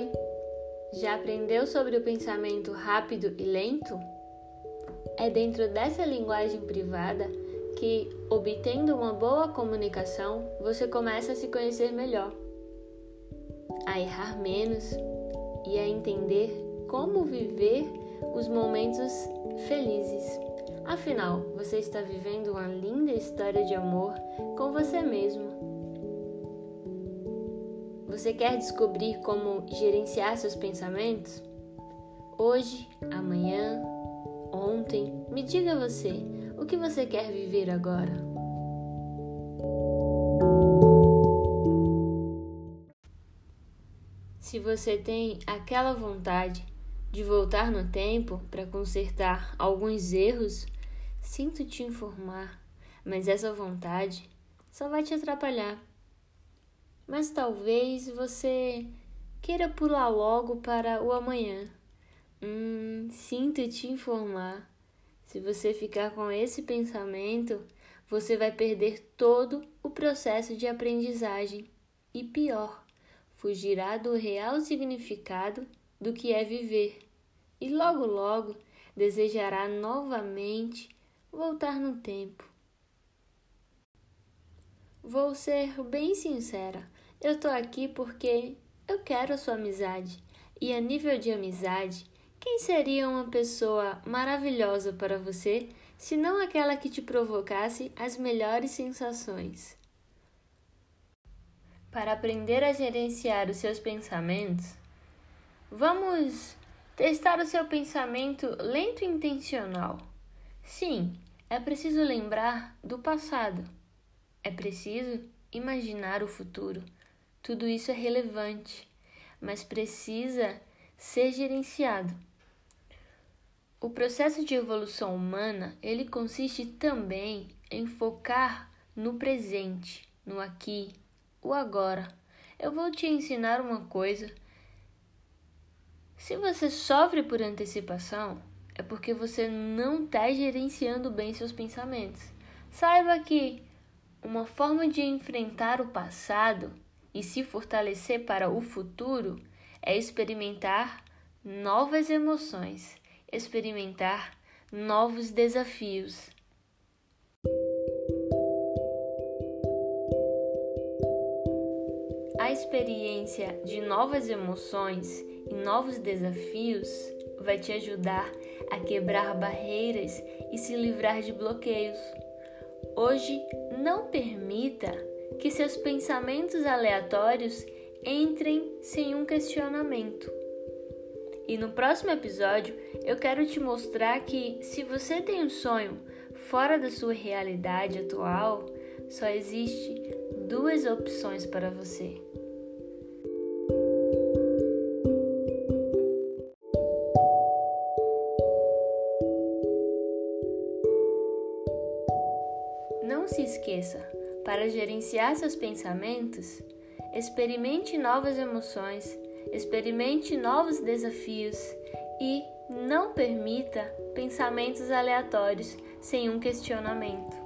Oi, já aprendeu sobre o pensamento rápido e lento? É dentro dessa linguagem privada que, obtendo uma boa comunicação, você começa a se conhecer melhor, a errar menos e a entender como viver os momentos felizes. Afinal, você está vivendo uma linda história de amor com você mesmo você quer descobrir como gerenciar seus pensamentos? Hoje, amanhã, ontem, me diga você, o que você quer viver agora? Se você tem aquela vontade de voltar no tempo para consertar alguns erros, sinto te informar, mas essa vontade só vai te atrapalhar mas talvez você queira pular logo para o amanhã. Hum, sinto te informar. Se você ficar com esse pensamento, você vai perder todo o processo de aprendizagem e pior, fugirá do real significado do que é viver e logo logo desejará novamente voltar no tempo. Vou ser bem sincera. Eu tô aqui porque eu quero a sua amizade. E a nível de amizade, quem seria uma pessoa maravilhosa para você se não aquela que te provocasse as melhores sensações? Para aprender a gerenciar os seus pensamentos, vamos testar o seu pensamento lento e intencional. Sim, é preciso lembrar do passado. É preciso imaginar o futuro tudo isso é relevante, mas precisa ser gerenciado. O processo de evolução humana, ele consiste também em focar no presente, no aqui, o agora. Eu vou te ensinar uma coisa. Se você sofre por antecipação, é porque você não está gerenciando bem seus pensamentos. Saiba que uma forma de enfrentar o passado e se fortalecer para o futuro é experimentar novas emoções, experimentar novos desafios. A experiência de novas emoções e novos desafios vai te ajudar a quebrar barreiras e se livrar de bloqueios. Hoje, não permita que seus pensamentos aleatórios entrem sem um questionamento. E no próximo episódio eu quero te mostrar que se você tem um sonho fora da sua realidade atual, só existe duas opções para você. Não se esqueça, para gerenciar seus pensamentos, experimente novas emoções, experimente novos desafios e não permita pensamentos aleatórios sem um questionamento.